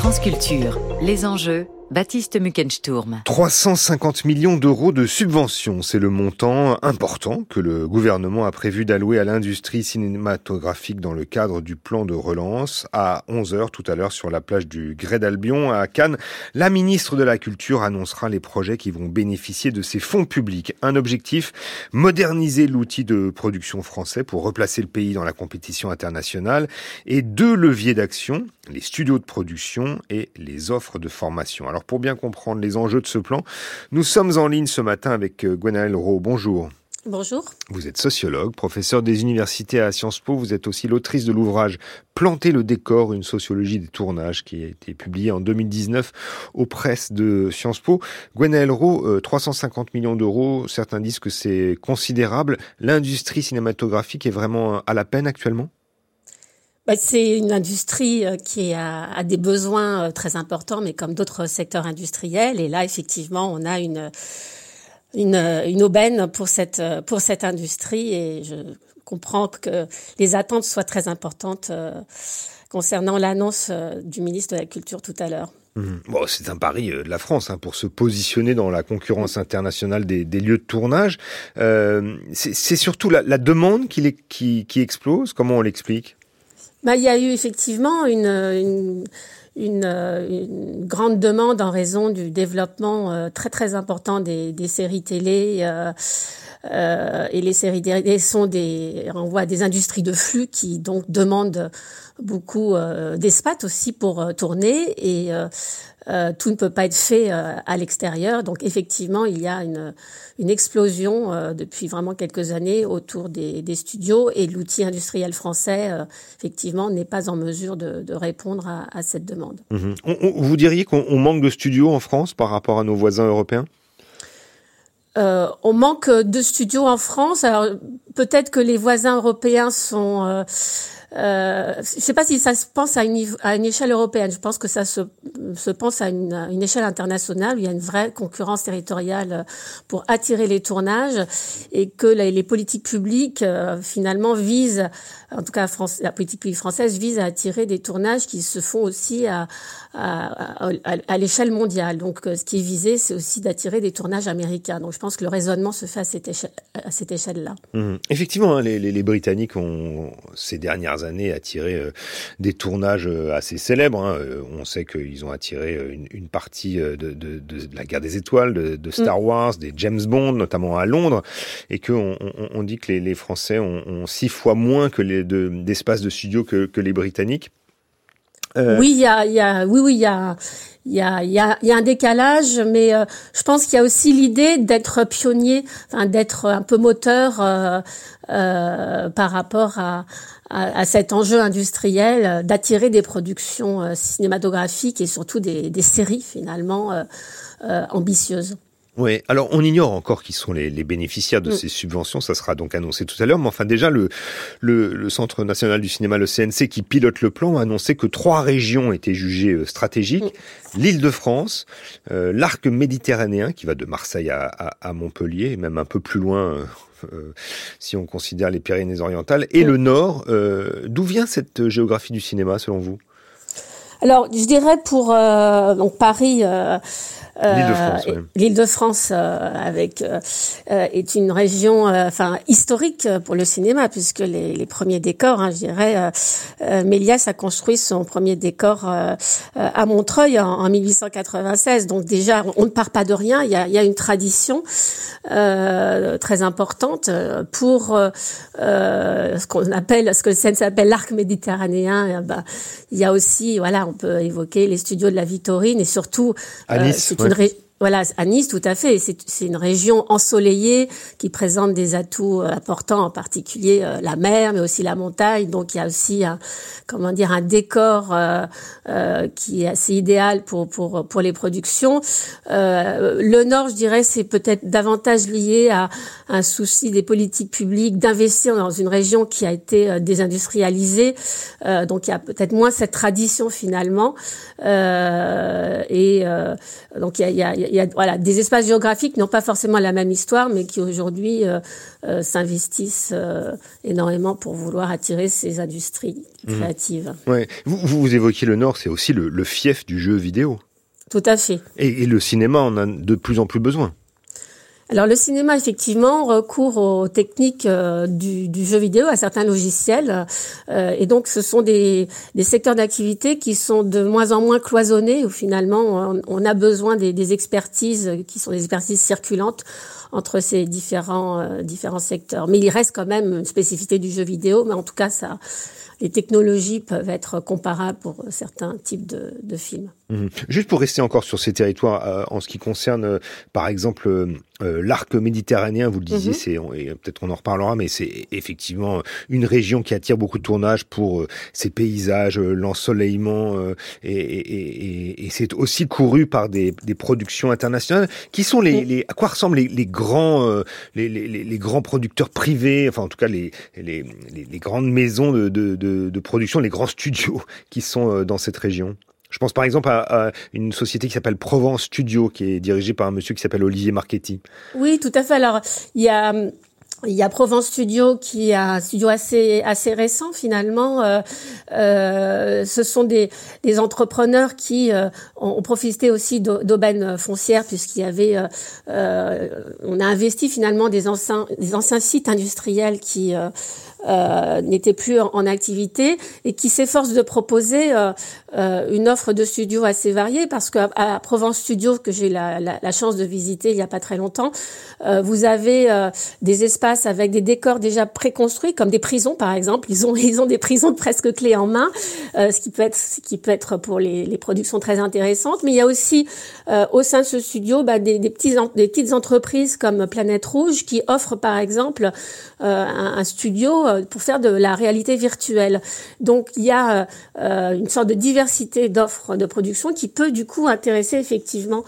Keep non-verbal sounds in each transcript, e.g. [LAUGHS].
France Culture, les enjeux Baptiste Muckensturm. 350 millions d'euros de subventions, c'est le montant important que le gouvernement a prévu d'allouer à l'industrie cinématographique dans le cadre du plan de relance. À 11h tout à l'heure sur la plage du Grès d'Albion à Cannes, la ministre de la Culture annoncera les projets qui vont bénéficier de ces fonds publics. Un objectif, moderniser l'outil de production français pour replacer le pays dans la compétition internationale et deux leviers d'action, les studios de production et les offres de formation. Alors pour bien comprendre les enjeux de ce plan, nous sommes en ligne ce matin avec euh, Gwenaëlle Rowe. Bonjour. Bonjour. Vous êtes sociologue, professeur des universités à Sciences Po. Vous êtes aussi l'autrice de l'ouvrage Planter le décor, une sociologie des tournages qui a été publié en 2019 aux presses de Sciences Po. Gwenaëlle Rowe, 350 millions d'euros, certains disent que c'est considérable. L'industrie cinématographique est vraiment à la peine actuellement? Bah, c'est une industrie euh, qui a, des besoins euh, très importants, mais comme d'autres secteurs industriels. Et là, effectivement, on a une, une, aubaine pour cette, pour cette industrie. Et je comprends que les attentes soient très importantes euh, concernant l'annonce du ministre de la Culture tout à l'heure. Mmh. Bon, c'est un pari de la France hein, pour se positionner dans la concurrence internationale des, lieux de tournage. c'est surtout la, demande qui explose. Comment on l'explique? Bah, il y a eu effectivement une, une, une, une, grande demande en raison du développement euh, très très important des, des séries télé euh, euh, et les séries télé sont des renvoient à des industries de flux qui donc demandent beaucoup euh, d'espace aussi pour euh, tourner. Et euh, tout ne peut pas être fait euh, à l'extérieur. Donc effectivement, il y a une, une explosion euh, depuis vraiment quelques années autour des, des studios et l'outil industriel français, effectivement, n'est pas en mesure de, de répondre à, à, cette demande. Mhm. vous diriez qu'on manque de studios en France par rapport à nos voisins européens? Euh, on manque de studios en France. Alors peut-être que les voisins européens sont. Euh, euh, je ne sais pas si ça se pense à une, échelle européenne. Je pense que ça se, se pense à une, échelle internationale où il y a une vraie concurrence territoriale pour attirer les tournages et que les, politiques publiques euh, finalement visent, en tout cas la politique publique française vise à attirer des tournages qui se font aussi à, l'échelle mondiale. Donc ce qui est visé, c'est aussi d'attirer des tournages américains. Pense que le raisonnement se fait à cette, échelle, à cette échelle-là. Mmh. Effectivement, hein, les, les, les, Britanniques ont, ces dernières années, attiré euh, des tournages euh, assez célèbres. Hein. Euh, on sait qu'ils ont attiré une, une partie de, de, de, la guerre des étoiles, de, de Star mmh. Wars, des James Bond, notamment à Londres, et qu'on on, on, dit que les, les Français ont, ont, six fois moins que les d'espace de, de studio que, que les Britanniques. Euh... Oui, il y a, y a, oui, oui, il y a, il y a, y, a, y a un décalage, mais euh, je pense qu'il y a aussi l'idée d'être pionnier, enfin, d'être un peu moteur euh, euh, par rapport à, à, à, cet enjeu industriel, d'attirer des productions cinématographiques et surtout des, des séries finalement ambitieuses. Oui, alors on ignore encore qui sont les, les bénéficiaires de mm. ces subventions, ça sera donc annoncé tout à l'heure, mais enfin déjà le, le, le, Centre national du cinéma, le CNC, qui pilote le plan, a annoncé que trois régions étaient jugées euh, stratégiques, mm. l'île de France, euh, l'arc méditerranéen, qui va de Marseille à, à, à, Montpellier, et même un peu plus loin, euh, euh si on considère les Pyrénées-Orientales, et mm. le Nord. D'où vient cette géographie du cinéma, selon vous? Alors, je dirais pour donc Paris, L'île de France, euh, avec euh, euh, est une région, enfin historique pour le cinéma, puisque les, les premiers décors, hein, je dirais, Méliès a construit son premier décor à Montreuil en, en, 1896. Donc déjà, on ne part pas de rien. Il y a, il y a une tradition très importante pour ce qu'on appelle, ce que le scène s'appelle l'arc méditerranéen. bah, il y a aussi, voilà, on peut évoquer les studios de la Victorine et surtout, c'est une, ré, voilà, à Nice, tout à fait. C'est une région ensoleillée qui présente des atouts euh, importants, en particulier euh, la mer, mais aussi la montagne. Donc il y a aussi un, comment dire, un décor euh, euh, qui est assez idéal pour pour pour les productions. Euh, le Nord, je dirais, c'est peut-être davantage lié à un souci des politiques publiques d'investir dans une région qui a été désindustrialisée. donc il y a peut-être moins cette tradition finalement. et donc il y a, il y a il y a voilà des espaces géographiques qui n'ont pas forcément la même histoire, mais qui aujourd'hui s'investissent énormément pour vouloir attirer ces industries mmh. créatives. Ouais. Vous, vous, évoquiez le Nord, c'est aussi le, fief du jeu vidéo. Tout à fait. Et, et le cinéma en a de plus en plus besoin. Alors le cinéma effectivement recourt aux techniques euh, du, jeu vidéo, à certains logiciels, euh, et donc ce sont des, secteurs d'activité qui sont de moins en moins cloisonnés, où finalement on, a besoin des, expertises qui sont des expertises circulantes entre ces différents euh, différents secteurs. Mais il reste quand même une spécificité du jeu vidéo, mais en tout cas les technologies peuvent être comparables pour certains types de films. Mmh. Juste pour rester encore sur ces territoires, euh, en ce qui concerne, euh, par exemple, euh, l'arc méditerranéen, vous le disiez, mmh. c'est peut-être on en reparlera, mais c'est effectivement une région qui attire beaucoup de tournages pour ses paysages, l'ensoleillement, et, et, et c'est aussi couru par des, des, productions internationales. Qui sont les, les à quoi ressemblent les, les grands, les, les, les, grands producteurs privés, enfin en tout cas les, les, les grandes maisons de, de, de, de production, les grands [LAUGHS] studios qui sont dans cette région je pense par exemple à, une société qui s'appelle Provence Studio, qui est dirigée par un monsieur qui s'appelle Olivier Marchetti. Oui, tout à fait. Alors, il y a y a Provence Studio qui est un studio assez assez récent finalement. Euh, euh, ce sont des, des entrepreneurs qui euh, ont, profité aussi d'aubaines foncières puisqu'il y avait euh, on a investi finalement des anciens des anciens sites industriels qui euh, n'était plus en, activité et qui s'efforce de proposer euh, euh, une offre de studio assez variée parce qu'à à Provence Studio que j'ai la, la, la, chance de visiter il y a pas très longtemps, vous avez des espaces avec des décors déjà préconstruits comme des prisons par exemple. Ils ont [LAUGHS] ils ont des prisons presque clés en main, ce qui peut être ce qui peut être pour les, les productions très intéressantes. Mais il y a aussi au sein de ce studio bah, des, des, des petites entreprises comme Planète Rouge qui offrent par exemple un, studio euh, pour faire de la réalité virtuelle. Donc il y a euh, une sorte de diversité d'offres de production qui peut du coup intéresser effectivement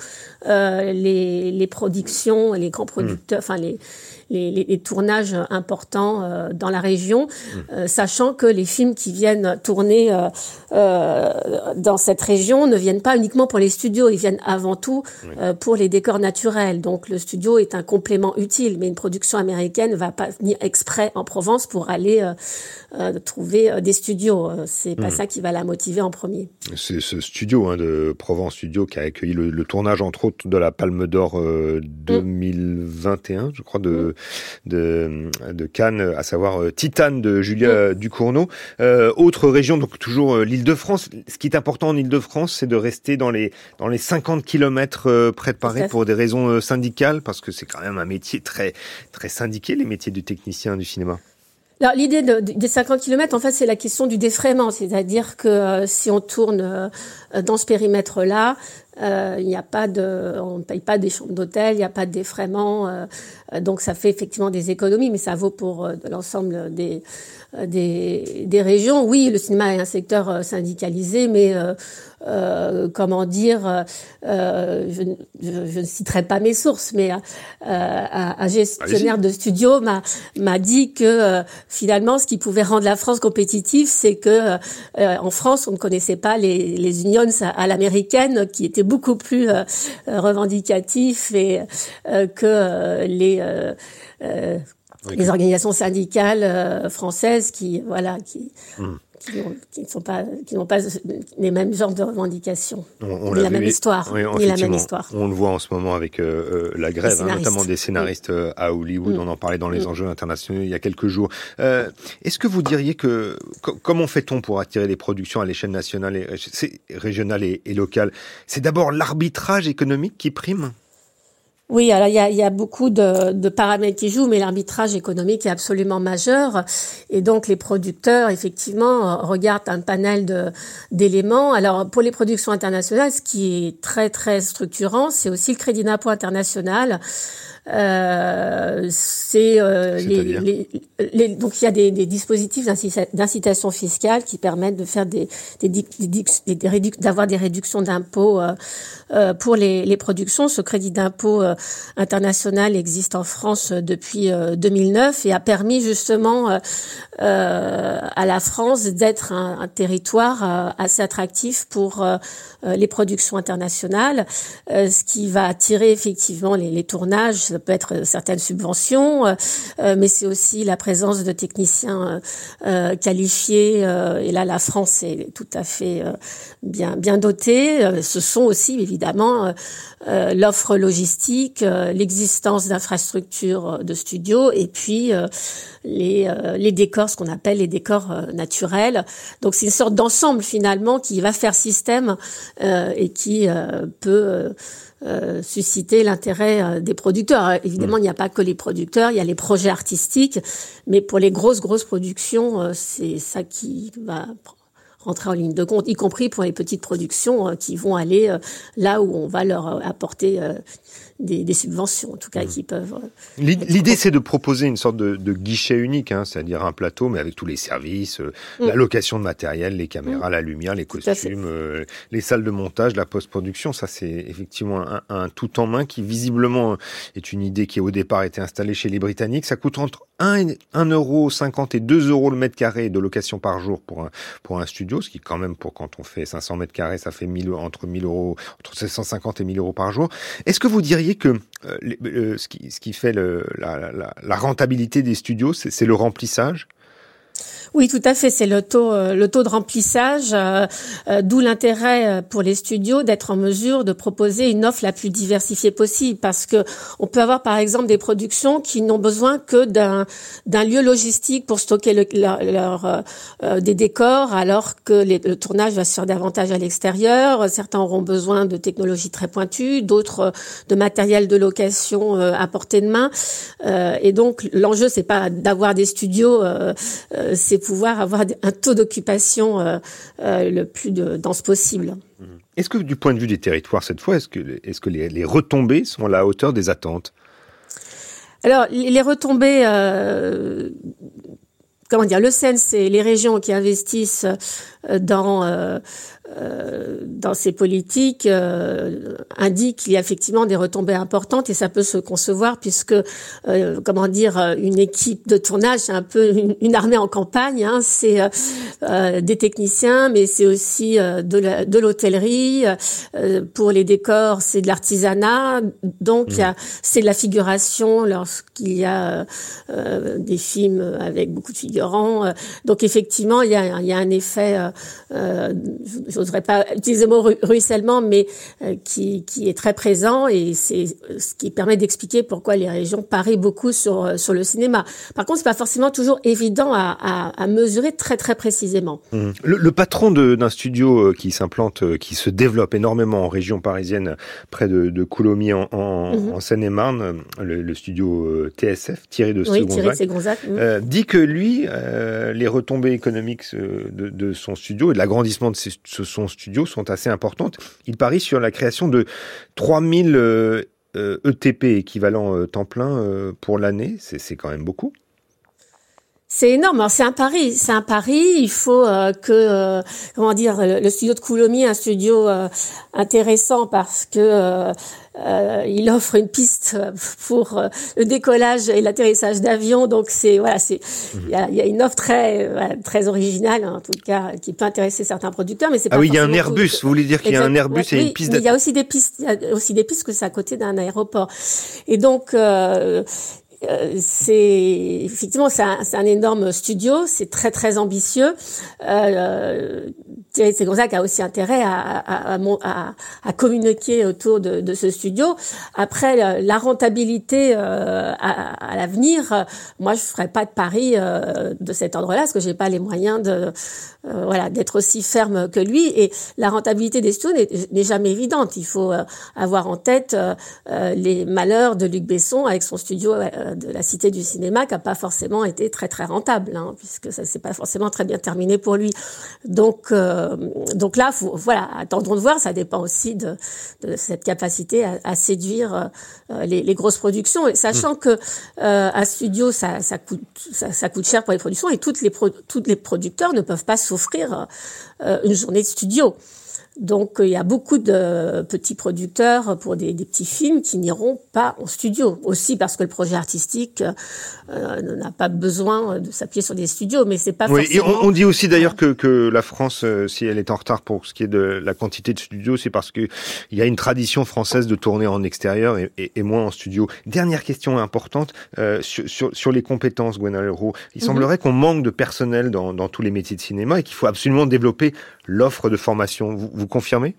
euh, les, les productions, les grands producteurs, enfin les les, les, tournages importants euh, dans la région, mmh. euh, sachant que les films qui viennent tourner euh, dans cette région ne viennent pas uniquement pour les studios, ils viennent avant tout pour les décors naturels. Donc le studio est un complément utile, mais une production américaine va pas venir exprès en Provence pour aller trouver des studios. C'est pas mmh. ça qui va la motiver en premier. C'est ce studio hein, de Provence Studio qui a accueilli le, tournage entre autres de la Palme d'Or 2021, mmh. je crois, de de, de Cannes, à savoir euh, Titane de Julia Ducournau. Euh, autre région, donc toujours euh, l'Île-de-France. Ce qui est important en Île-de-France, c'est de rester dans les dans les 50 kilomètres près de Paris pour des raisons syndicales, parce que c'est quand même un métier très très syndiqué, les métiers du technicien du cinéma. Alors l'idée de, des 50 km, en fait, c'est la question du défraiement, c'est-à-dire que si on tourne dans ce périmètre-là, euh, il n'y a pas de, on ne paye pas des chambres d'hôtel, il n'y a pas de défraiement, euh, donc ça fait effectivement des économies, mais ça vaut pour euh, l'ensemble des, des, des régions. Oui, le cinéma est un secteur syndicalisé, mais euh, comment dire, euh, je, je, je, ne citerai pas mes sources, mais euh, un, gestionnaire de studio m'a m'a dit que finalement, ce qui pouvait rendre la France compétitive, c'est que en France, on ne connaissait pas les, les unions à, l'américaine, qui étaient beaucoup plus revendicatifs et que les les organisations syndicales françaises qui voilà qui hum qui, ne sont pas, qui n'ont pas les mêmes genres de revendications, on, ni la même histoire, ni la même histoire. On le voit en ce moment avec euh, euh, la grève, hein, notamment des scénaristes euh, à Hollywood. Mm. On en parlait dans les mm. enjeux internationaux il y a quelques jours. Euh, Est-ce que vous diriez que comment fait-on pour attirer les productions à l'échelle nationale, et, régionale et, et locale? C'est d'abord l'arbitrage économique qui prime? Oui, alors il y a, y a beaucoup de, de, paramètres qui jouent, mais l'arbitrage économique est absolument majeur. Et donc les producteurs, effectivement, regardent un panel d'éléments. Alors pour les productions internationales, ce qui est très très structurant, c'est aussi le crédit d'impôt international. Euh, c'est euh, les, les, donc il y a des, des dispositifs d'incitation fiscale qui permettent de faire des, des, des, d'avoir des réductions d'impôts euh, euh, pour les, les productions. Ce crédit d'impôt international existe en France depuis 2009 et a permis justement à la France d'être un, territoire assez attractif pour les productions internationales, ce qui va attirer effectivement les, les tournages. Ça peut être certaines subventions, mais c'est aussi la présence de techniciens qualifiés. et là, la France est tout à fait bien bien dotée. Ce sont aussi évidemment euh, l'offre logistique, euh, l'existence d'infrastructures de studios et puis euh, les, les décors, ce qu'on appelle les décors naturels. Donc c'est une sorte d'ensemble finalement qui va faire système et qui peut susciter l'intérêt des producteurs. évidemment, il n'y a pas que les producteurs, il y a les projets artistiques, mais pour les grosses, grosses productions, c'est ça qui va rentrer en ligne de compte, y compris pour les petites productions euh, qui vont aller euh, là où on va leur euh, apporter des, des, subventions, en tout cas, mmh. qui peuvent. L'idée, c'est de proposer une sorte de, de guichet unique, hein, c'est-à-dire un plateau, mais avec tous les services, mmh. la location de matériel, les caméras, mmh. la lumière, les costumes, les salles de montage, la post-production. Ça, c'est effectivement un, un, tout en main qui, visiblement, est une idée qui, au départ, a été installée chez les Britanniques. Ça coûte entre 1,50 euro et 2 euros le mètre carré de location par jour pour un, pour un studio, ce qui quand même pour quand on fait 500 mètres carrés, ça fait 1000, entre 1000 euros, entre 750 et 1000 euros par jour. Est-ce que vous diriez que euh, euh, ce, qui, ce qui fait la, la rentabilité des studios, c'est le remplissage? Oui, tout à fait. C'est le taux, euh, de remplissage, euh, euh, d'où l'intérêt pour les studios d'être en mesure de proposer une offre la plus diversifiée possible, parce que on peut avoir par exemple des productions qui n'ont besoin que d'un lieu logistique pour stocker le, des décors, alors que le tournage va se faire davantage à l'extérieur. Certains auront besoin de technologies très pointues, d'autres de matériel de location à portée de main. et donc l'enjeu c'est pas d'avoir des studios, c'est pouvoir avoir un taux d'occupation euh, euh, le plus dense possible. Mmh. Est-ce que du point de vue des territoires cette fois, est-ce que, est -ce que les, retombées sont à la hauteur des attentes? Alors, les retombées, euh, comment dire, le CEN, c'est les régions qui investissent dans euh, dans ces politiques euh, indique qu'il y a effectivement des retombées importantes et ça peut se concevoir puisque euh, comment dire une équipe de tournage c'est un peu une, armée en campagne hein, c'est des techniciens mais c'est aussi de l'hôtellerie pour les décors c'est de l'artisanat. Donc mmh. c'est de la figuration lorsqu'il y a des films avec beaucoup de figurants. Donc effectivement il y a, il y a un effet j'oserais pas utiliser le mot ruissellement, mais euh, qui, qui est très présent et c'est ce qui permet d'expliquer pourquoi les régions parient beaucoup sur euh, sur le cinéma. Par contre, c'est pas forcément toujours évident à, à, à mesurer très très précisément. Mmh. Le, le, patron d'un studio euh, qui s'implante, qui se développe énormément en région parisienne, près de, de Coulommiers en, en, mmh. en Seine-et-Marne, le, le, studio TSF, Thierry de oui, Gonzac, mmh. euh, dit que lui, euh, les retombées économiques de, de, son studio et de l'agrandissement de ses, son studio sont assez importantes. Il parie sur la création de 3000 euh, ETP équivalent temps plein euh, pour l'année. C'est quand même beaucoup. C'est énorme. C'est un pari. C'est un pari. Il faut euh, que, euh, comment dire, le, studio de Coulommiers, un studio euh, intéressant parce que il offre une piste pour le décollage et l'atterrissage d'avions. Donc c'est voilà, c'est il y a, y a, une offre très très originale en tout cas qui peut intéresser certains producteurs. Mais c'est ah oui, il y a un Airbus. Vous voulez dire qu'il y a un Airbus et une piste. Il y a aussi des pistes. Il y a aussi des pistes que c'est à côté d'un aéroport. Et donc euh, c'est effectivement c'est un, un, énorme studio, c'est très très ambitieux. Euh, Thierry Ségonzac a aussi intérêt à, à, à, à communiquer autour de, de, ce studio. Après la rentabilité euh, à, l'avenir, moi je ferai pas de pari euh, de cet ordre-là parce que j'ai pas les moyens de euh, voilà d'être aussi ferme que lui. Et la rentabilité des studios n'est jamais évidente. Il faut avoir en tête les malheurs de Luc Besson avec son studio de la Cité du Cinéma qui a pas forcément été très très rentable, hein, puisque ça s'est pas forcément très bien terminé pour lui. Donc euh, donc là, faut, voilà, attendons de voir. Ça dépend aussi de, de cette capacité à, à séduire euh, les, les, grosses productions, et sachant mmh. que euh, un studio ça, ça coûte ça, ça, coûte cher pour les productions et toutes les pro, toutes les producteurs ne peuvent pas s'offrir une journée de studio. Donc il y a beaucoup de petits producteurs pour des, des petits films qui n'iront pas en studio. Aussi parce que le projet artistique euh, n'a pas besoin de s'appuyer sur des studios, mais c'est pas oui, forcément. Et on, on dit aussi d'ailleurs que, que la France, euh, si elle est en retard pour ce qui est de la quantité de studios, c'est parce que il y a une tradition française de tourner en extérieur et, et, et moins en studio. Dernière question importante euh, sur, sur, sur, les compétences, Gwenal Leroux. Il mm -hmm. semblerait qu'on manque de personnel dans, dans tous les métiers de cinéma et qu'il faut absolument développer l'offre de formation. Vous, vous confirmez?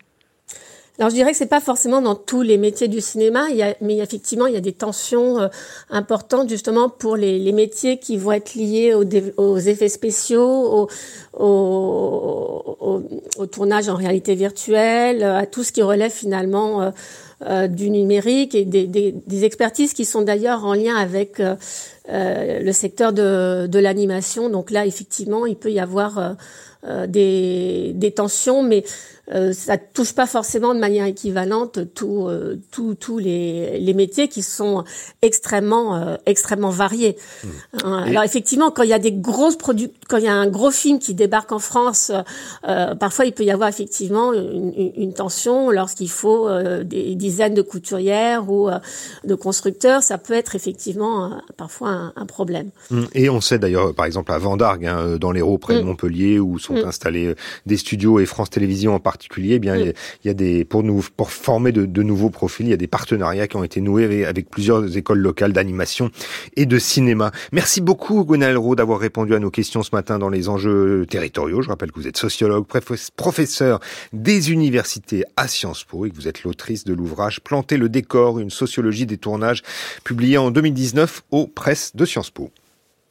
Alors je dirais que c'est pas forcément dans tous les métiers du cinéma, mais effectivement il y a des tensions euh, importantes justement pour les, métiers qui vont être liés aux, effets spéciaux, au, tournage en réalité virtuelle, à tout ce qui relève finalement euh, euh, du numérique et des, expertises qui sont d'ailleurs en lien avec euh, euh, le secteur de l'animation. Donc là effectivement il peut y avoir des, des tensions, mais euh, ça touche pas forcément de manière équivalente tous euh, tous les, les métiers qui sont extrêmement euh, extrêmement variés. Mmh. Alors effectivement, quand il y a des grosses produits, quand il y a un gros film qui débarque en France, euh, parfois il peut y avoir effectivement une, une tension lorsqu'il faut des dizaines de couturières ou de constructeurs. Ça peut être effectivement parfois un, un, problème. Mmh. Et on sait d'ailleurs, par exemple à Vendargue, hein, dans l'Hérault près mmh. de Montpellier, où sont installés des studios et France Télévisions en particulier eh bien, il y a des pour nous pour former de, de, nouveaux profils, il y a des partenariats qui ont été noués avec, plusieurs écoles locales d'animation et de cinéma. Merci beaucoup Gwenaël Roux d'avoir répondu à nos questions ce matin dans les enjeux territoriaux. Je rappelle que vous êtes sociologue, professeur des universités à Sciences Po et que vous êtes l'autrice de l'ouvrage Planter le décor, une sociologie des tournages, publié en 2019 aux presses de Sciences Po.